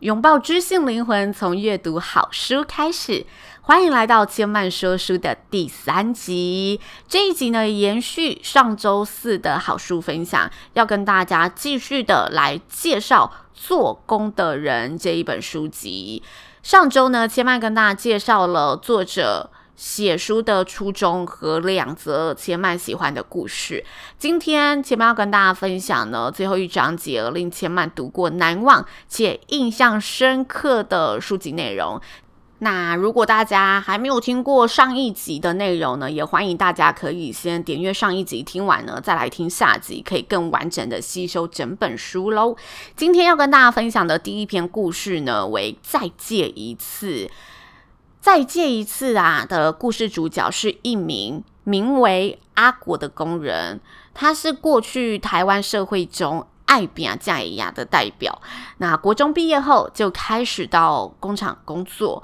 拥抱知性灵魂，从阅读好书开始。欢迎来到千嫚说书的第三集。这一集呢，延续上周四的好书分享，要跟大家继续的来介绍《做工的人》这一本书籍。上周呢，千嫚跟大家介绍了作者。写书的初衷和两则千嫚喜欢的故事。今天千嫚要跟大家分享呢，最后一章节令千嫚读过难忘且印象深刻的书籍内容。那如果大家还没有听过上一集的内容呢，也欢迎大家可以先点阅上一集，听完呢再来听下集，可以更完整的吸收整本书喽。今天要跟大家分享的第一篇故事呢，为再借一次。再借一次啊！的故事主角是一名名为阿国的工人，他是过去台湾社会中爱拼才艺的代表。那国中毕业后就开始到工厂工作。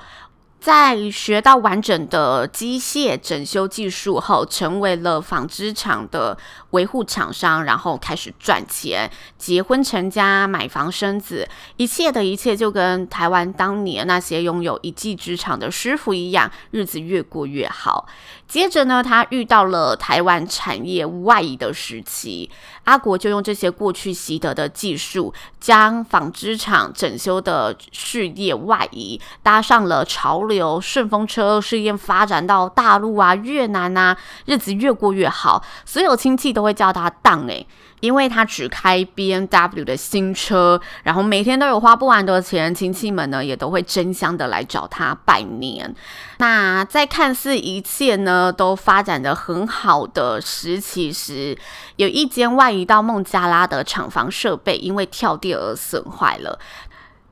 在学到完整的机械整修技术后，成为了纺织厂的维护厂商，然后开始赚钱，结婚成家，买房生子，一切的一切就跟台湾当年那些拥有一技之长的师傅一样，日子越过越好。接着呢，他遇到了台湾产业外移的时期，阿国就用这些过去习得的技术，将纺织厂整修的事业外移，搭上了潮流由顺风车，事业发展到大陆啊、越南啊，日子越过越好，所有亲戚都会叫他“当”诶。因为他只开 BMW 的新车，然后每天都有花不完的钱，亲戚们呢也都会争相的来找他拜年。那在看似一切呢都发展的很好的时期时，有一间外移到孟加拉的厂房设备因为跳电而损坏了，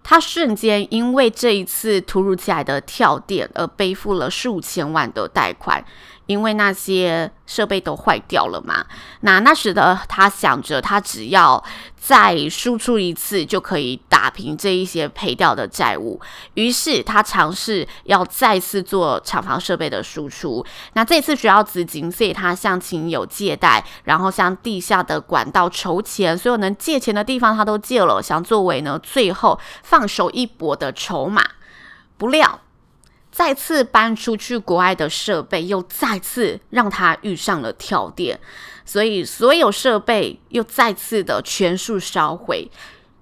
他瞬间因为这一次突如其来的跳电而背负了数千万的贷款。因为那些设备都坏掉了嘛，那那时的他想着，他只要再输出一次就可以打平这一些赔掉的债务。于是他尝试要再次做厂房设备的输出。那这次需要资金，所以他向亲友借贷，然后向地下的管道筹钱，所有能借钱的地方他都借了，想作为呢最后放手一搏的筹码。不料。再次搬出去国外的设备，又再次让他遇上了跳电，所以所有设备又再次的全数烧毁。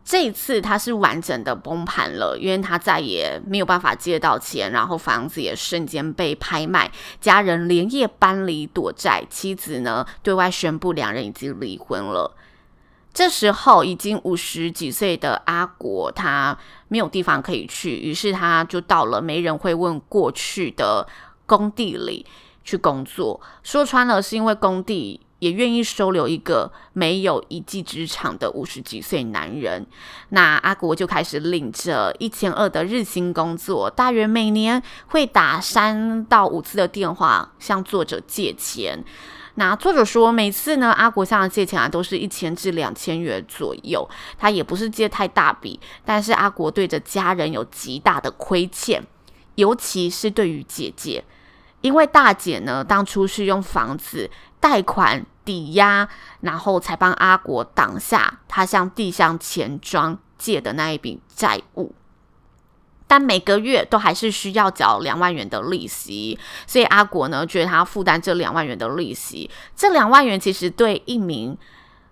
这一次他是完整的崩盘了，因为他再也没有办法借到钱，然后房子也瞬间被拍卖，家人连夜搬离躲债，妻子呢对外宣布两人已经离婚了。这时候已经五十几岁的阿国，他没有地方可以去，于是他就到了没人会问过去的工地里去工作。说穿了，是因为工地也愿意收留一个没有一技之长的五十几岁男人。那阿国就开始领着一千二的日薪工作，大约每年会打三到五次的电话向作者借钱。那作者说，每次呢，阿国向他借钱啊，都是一千至两千元左右。他也不是借太大笔，但是阿国对着家人有极大的亏欠，尤其是对于姐姐，因为大姐呢，当初是用房子贷款抵押，然后才帮阿国挡下他向地下钱庄借的那一笔债务。但每个月都还是需要缴两万元的利息，所以阿国呢，觉得他负担这两万元的利息，这两万元其实对一名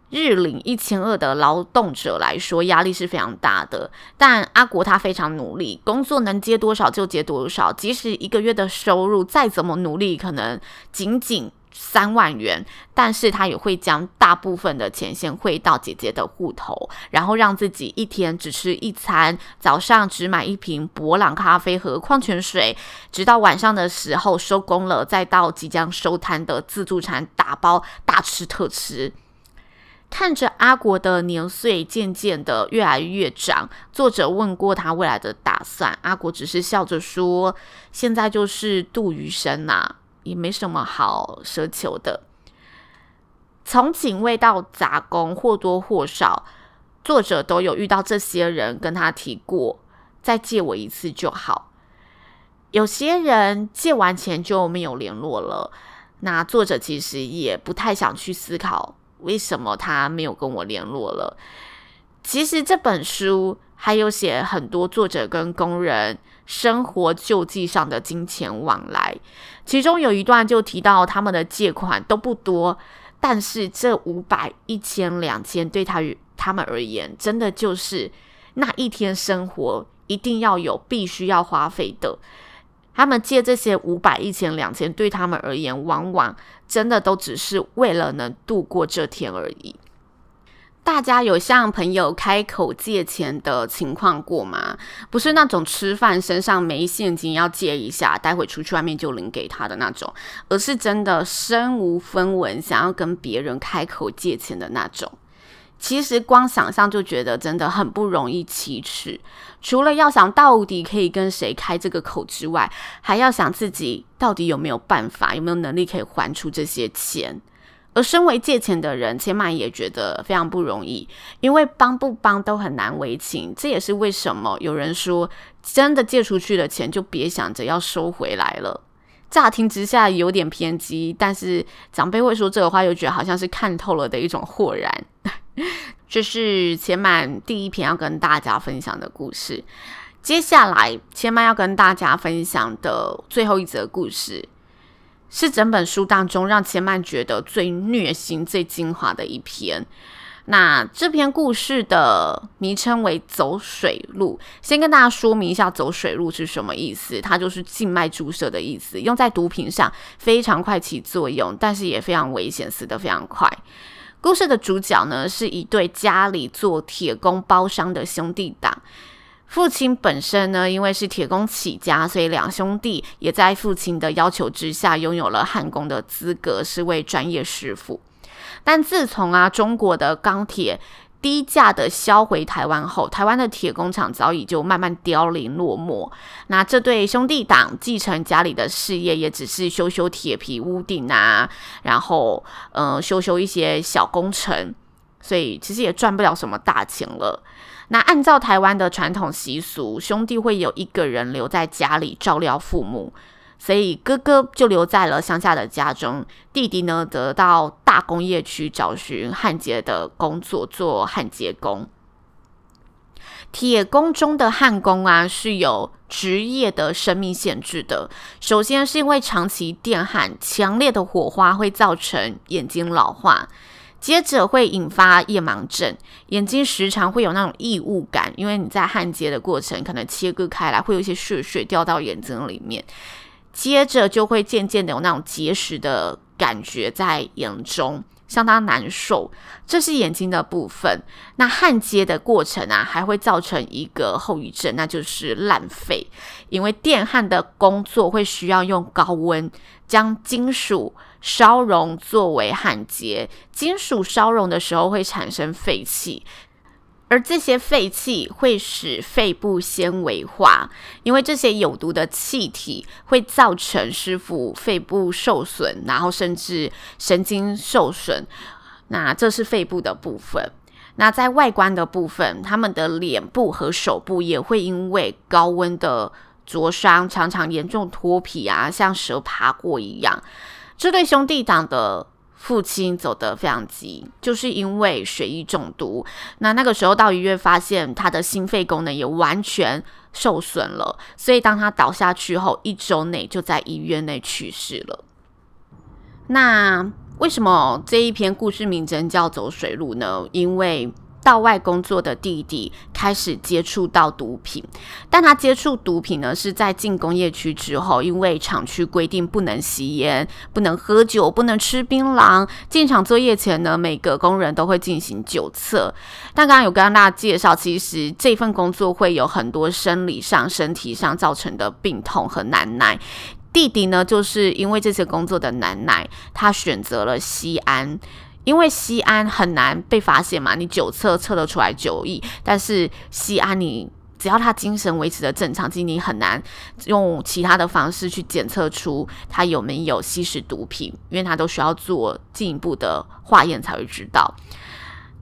日领一千二的劳动者来说压力是非常大的。但阿国他非常努力，工作能接多少就接多少，即使一个月的收入再怎么努力，可能仅仅三万元，但是他也会将大部分的钱先汇到姐姐的户头，然后让自己一天只吃一餐，早上只买一瓶伯朗咖啡和矿泉水，直到晚上的时候收工了，再到即将收摊的自助餐打包大吃特吃。看着阿国的年岁渐渐的越来越长，作者问过他未来的打算，阿国只是笑着说：“现在就是度余生呐。”也没什么好奢求的。从警卫到杂工，或多或少，作者都有遇到这些人，跟他提过，再借我一次就好。有些人借完钱就没有联络了。那作者其实也不太想去思考，为什么他没有跟我联络了。其实这本书还有写很多作者跟工人生活救济上的金钱往来。其中有一段就提到他们的借款都不多，但是这五百、一千、两千对他与他们而言，真的就是那一天生活一定要有必须要花费的。他们借这些五百、一千、两千，对他们而言，往往真的都只是为了能度过这天而已。大家有向朋友开口借钱的情况过吗？不是那种吃饭身上没现金要借一下，待会出去外面就领给他的那种，而是真的身无分文想要跟别人开口借钱的那种。其实光想象就觉得真的很不容易启齿，除了要想到底可以跟谁开这个口之外，还要想自己到底有没有办法，有没有能力可以还出这些钱。而身为借钱的人，千万也觉得非常不容易，因为帮不帮都很难为情。这也是为什么有人说，真的借出去的钱就别想着要收回来了。乍听之下有点偏激，但是长辈会说这个话，又觉得好像是看透了的一种豁然。这是千嫚第一篇要跟大家分享的故事。接下来，千嫚要跟大家分享的最后一则故事。是整本书当中让千曼觉得最虐心、最精华的一篇。那这篇故事的名称为“走水路”。先跟大家说明一下“走水路”是什么意思，它就是静脉注射的意思，用在毒品上非常快起作用，但是也非常危险，死得非常快。故事的主角呢，是一对家里做铁工包商的兄弟档。父亲本身呢，因为是铁工起家，所以两兄弟也在父亲的要求之下，拥有了焊工的资格，是位专业师傅。但自从啊中国的钢铁低价的销回台湾后，台湾的铁工厂早已就慢慢凋零落寞。那这对兄弟党继承家里的事业，也只是修修铁皮屋顶啊，然后嗯、呃、修修一些小工程，所以其实也赚不了什么大钱了。那按照台湾的传统习俗，兄弟会有一个人留在家里照料父母，所以哥哥就留在了乡下的家中，弟弟呢得到大工业区找寻焊接的工作做焊接工。铁工中的焊工啊是有职业的生命限制的，首先是因为长期电焊，强烈的火花会造成眼睛老化。接着会引发夜盲症，眼睛时常会有那种异物感，因为你在焊接的过程可能切割开来，会有一些血水掉到眼睛里面。接着就会渐渐的有那种结石的感觉在眼中，相当难受。这是眼睛的部分。那焊接的过程啊，还会造成一个后遗症，那就是烂肺，因为电焊的工作会需要用高温将金属。烧熔作为焊接，金属烧熔的时候会产生废气，而这些废气会使肺部纤维化，因为这些有毒的气体会造成师傅肺部受损，然后甚至神经受损。那这是肺部的部分。那在外观的部分，他们的脸部和手部也会因为高温的灼伤，常常严重脱皮啊，像蛇爬过一样。这对兄弟党的父亲走得非常急，就是因为血液中毒。那那个时候到医院，发现他的心肺功能也完全受损了，所以当他倒下去后，一周内就在医院内去世了。那为什么这一篇故事名称叫《走水路》呢？因为到外工作的弟弟开始接触到毒品，但他接触毒品呢，是在进工业区之后，因为厂区规定不能吸烟、不能喝酒、不能吃槟榔。进厂作业前呢，每个工人都会进行酒测。但刚刚有跟大家介绍，其实这份工作会有很多生理上、身体上造成的病痛和难耐。弟弟呢，就是因为这些工作的难耐，他选择了吸安。因为西安很难被发现嘛，你酒测测得出来酒意，但是西安你只要他精神维持的正常，其实你很难用其他的方式去检测出他有没有吸食毒品，因为他都需要做进一步的化验才会知道。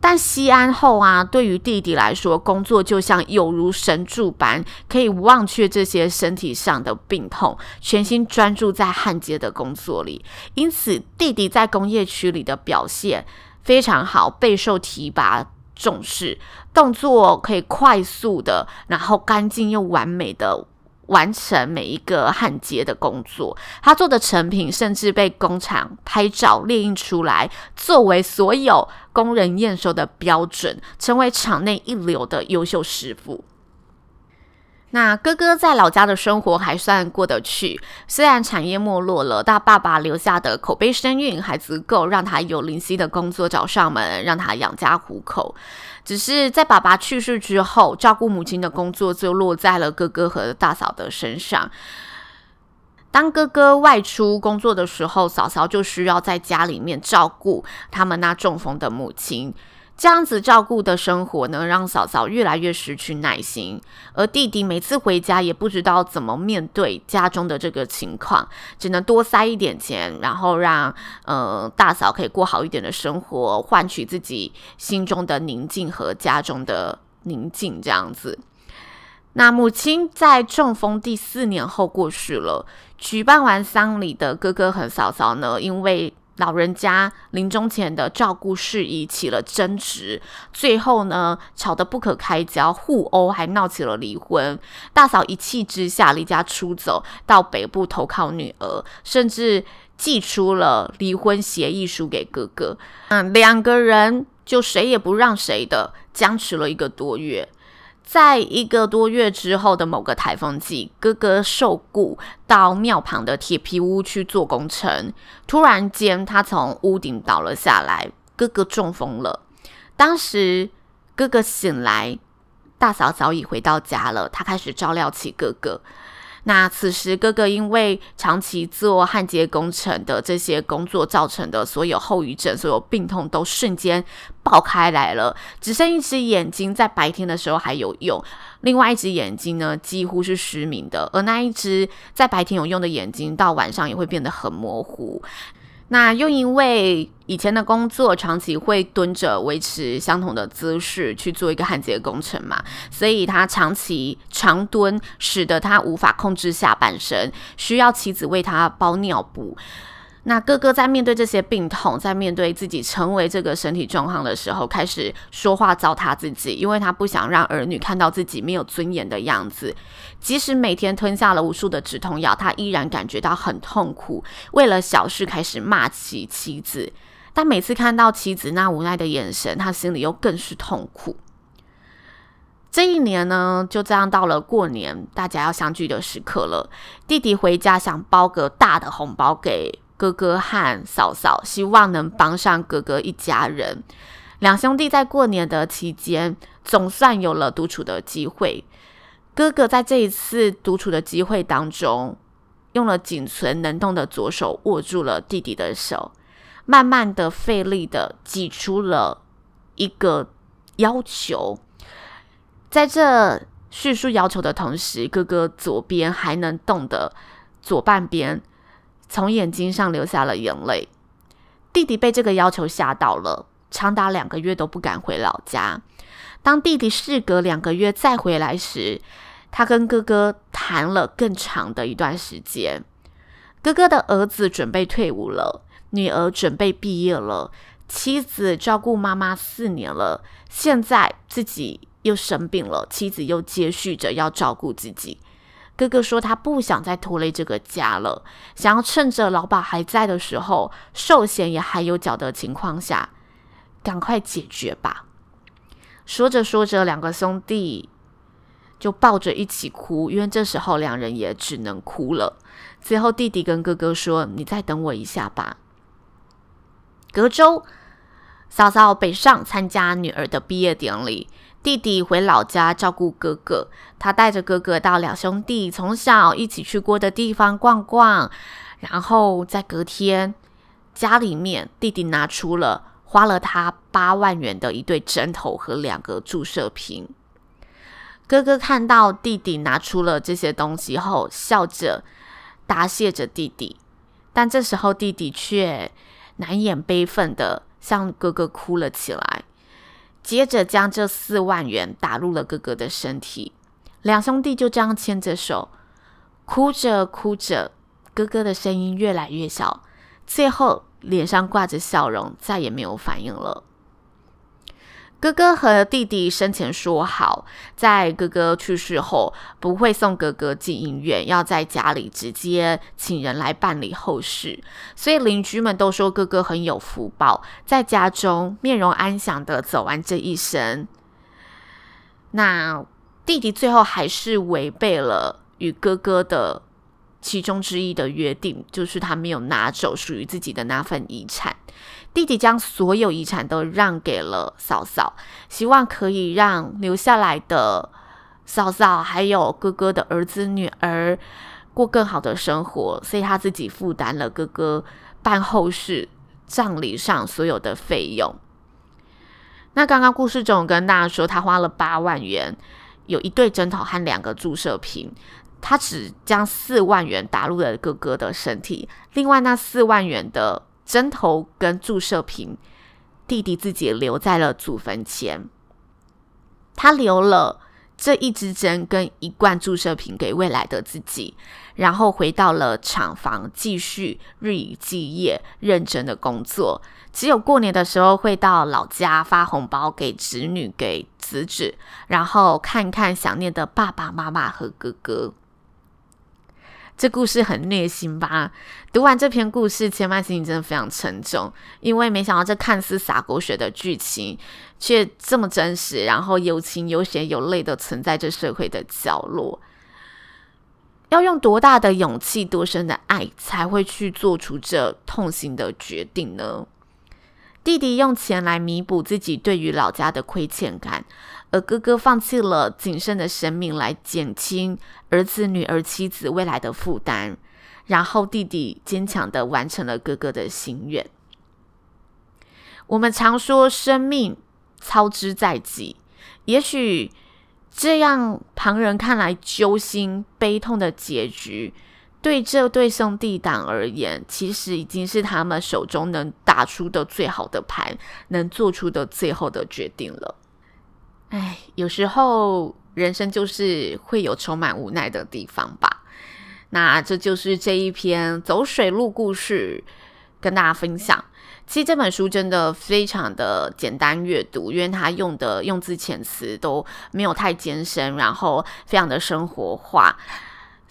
但吸安后啊，对于弟弟来说，工作就像有如神助般，可以忘却这些身体上的病痛，全心专注在焊接的工作里。因此，弟弟在工业区里的表现非常好，备受提拔重视，动作可以快速的，然后干净又完美的。完成每一个焊接的工作，他做的成品甚至被工厂拍照列印出来，作为所有工人验收的标准，成为厂内一流的优秀师傅。那哥哥在老家的生活还算过得去，虽然产业没落了，但爸爸留下的口碑声誉还足够让他有零星的工作找上门，让他养家糊口。只是在爸爸去世之后，照顾母亲的工作就落在了哥哥和大嫂的身上。当哥哥外出工作的时候，嫂嫂就需要在家里面照顾他们那中风的母亲。这样子照顾的生活呢，让嫂嫂越来越失去耐心，而弟弟每次回家也不知道怎么面对家中的这个情况，只能多塞一点钱，然后让呃大嫂可以过好一点的生活，换取自己心中的宁静和家中的宁静。这样子，那母亲在中风第四年后过世了，举办完丧礼的哥哥和嫂嫂呢，因为老人家临终前的照顾事宜起了争执，最后呢吵得不可开交，互殴还闹起了离婚。大嫂一气之下离家出走，到北部投靠女儿，甚至寄出了离婚协议书给哥哥。嗯，两个人就谁也不让谁的僵持了一个多月。在一个多月之后的某个台风季，哥哥受雇到庙旁的铁皮屋去做工程。突然间，他从屋顶倒了下来，哥哥中风了。当时，哥哥醒来，大嫂早已回到家了，他开始照料起哥哥。那此时，哥哥因为长期做焊接工程的这些工作造成的所有后遗症、所有病痛，都瞬间爆开来了。只剩一只眼睛在白天的时候还有用，另外一只眼睛呢，几乎是失明的。而那一只在白天有用的眼睛，到晚上也会变得很模糊。那又因为以前的工作长期会蹲着维持相同的姿势去做一个焊接工程嘛，所以他长期长蹲，使得他无法控制下半身，需要妻子为他包尿布。那哥哥在面对这些病痛，在面对自己成为这个身体状况的时候，开始说话糟蹋自己，因为他不想让儿女看到自己没有尊严的样子。即使每天吞下了无数的止痛药，他依然感觉到很痛苦。为了小事开始骂起妻子，但每次看到妻子那无奈的眼神，他心里又更是痛苦。这一年呢，就这样到了过年，大家要相聚的时刻了。弟弟回家想包个大的红包给哥哥和嫂嫂，希望能帮上哥哥一家人。两兄弟在过年的期间，总算有了独处的机会。哥哥在这一次独处的机会当中，用了仅存能动的左手握住了弟弟的手，慢慢的、费力的挤出了一个要求。在这叙述要求的同时，哥哥左边还能动的左半边。从眼睛上流下了眼泪，弟弟被这个要求吓到了，长达两个月都不敢回老家。当弟弟事隔两个月再回来时，他跟哥哥谈了更长的一段时间。哥哥的儿子准备退伍了，女儿准备毕业了，妻子照顾妈妈四年了，现在自己又生病了，妻子又接续着要照顾自己。哥哥说：“他不想再拖累这个家了，想要趁着老爸还在的时候，寿险也还有缴的情况下，赶快解决吧。”说着说着，两个兄弟就抱着一起哭，因为这时候两人也只能哭了。最后，弟弟跟哥哥说：“你再等我一下吧。”隔周，嫂嫂北上参加女儿的毕业典礼，弟弟回老家照顾哥哥。他带着哥哥到两兄弟从小一起去过的地方逛逛，然后在隔天，家里面弟弟拿出了花了他八万元的一对针头和两个注射瓶。哥哥看到弟弟拿出了这些东西后，笑着答谢着弟弟，但这时候弟弟却难掩悲愤的向哥哥哭了起来，接着将这四万元打入了哥哥的身体。两兄弟就这样牵着手，哭着哭着，哥哥的声音越来越小，最后脸上挂着笑容，再也没有反应了。哥哥和弟弟生前说好，在哥哥去世后不会送哥哥进医院，要在家里直接请人来办理后事。所以邻居们都说哥哥很有福报，在家中面容安详的走完这一生。那弟弟最后还是违背了与哥哥的其中之一的约定，就是他没有拿走属于自己的那份遗产。弟弟将所有遗产都让给了嫂嫂，希望可以让留下来的嫂嫂还有哥哥的儿子女儿过更好的生活，所以他自己负担了哥哥办后事、葬礼上所有的费用。那刚刚故事中跟大家说，他花了八万元，有一对针头和两个注射瓶，他只将四万元打入了哥哥的身体，另外那四万元的。针头跟注射瓶，弟弟自己留在了祖坟前。他留了这一支针跟一罐注射瓶给未来的自己，然后回到了厂房，继续日以继夜认真的工作。只有过年的时候会到老家发红包给侄女、给子侄，然后看看想念的爸爸妈妈和哥哥。这故事很虐心吧？读完这篇故事，千嫚心情真的非常沉重，因为没想到这看似洒狗血的剧情，却这么真实，然后有情有血有泪的存在这社会的角落。要用多大的勇气、多深的爱，才会去做出这痛心的决定呢？弟弟用钱来弥补自己对于老家的亏欠感。而哥哥放弃了仅剩的生命来减轻儿子、女儿、妻子未来的负担，然后弟弟坚强的完成了哥哥的心愿。我们常说生命操之在己，也许这样旁人看来揪心、悲痛的结局，对这对兄弟党而言，其实已经是他们手中能打出的最好的牌，能做出的最后的决定了。哎，有时候人生就是会有充满无奈的地方吧。那这就是这一篇走水路故事跟大家分享。其实这本书真的非常的简单阅读，因为它用的用字遣词都没有太艰深，然后非常的生活化。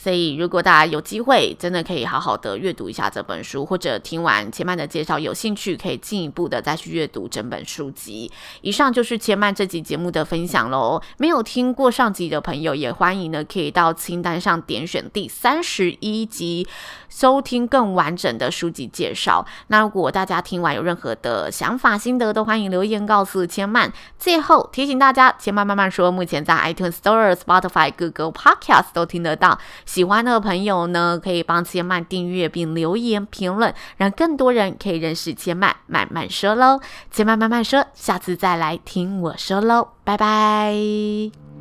所以，如果大家有机会，真的可以好好的阅读一下这本书，或者听完千曼的介绍，有兴趣可以进一步的再去阅读整本书籍。以上就是千曼这集节目的分享喽。没有听过上集的朋友，也欢迎呢可以到清单上点选第三十一集，收听更完整的书籍介绍。那如果大家听完有任何的想法心得，都欢迎留言告诉千曼。最后提醒大家，千曼慢慢说，目前在 iTunes Store、Spotify、Google Podcast 都听得到。喜欢的朋友呢，可以帮千曼订阅并留言评论，让更多人可以认识千曼慢慢说喽。千曼慢慢说，下次再来听我说喽，拜拜。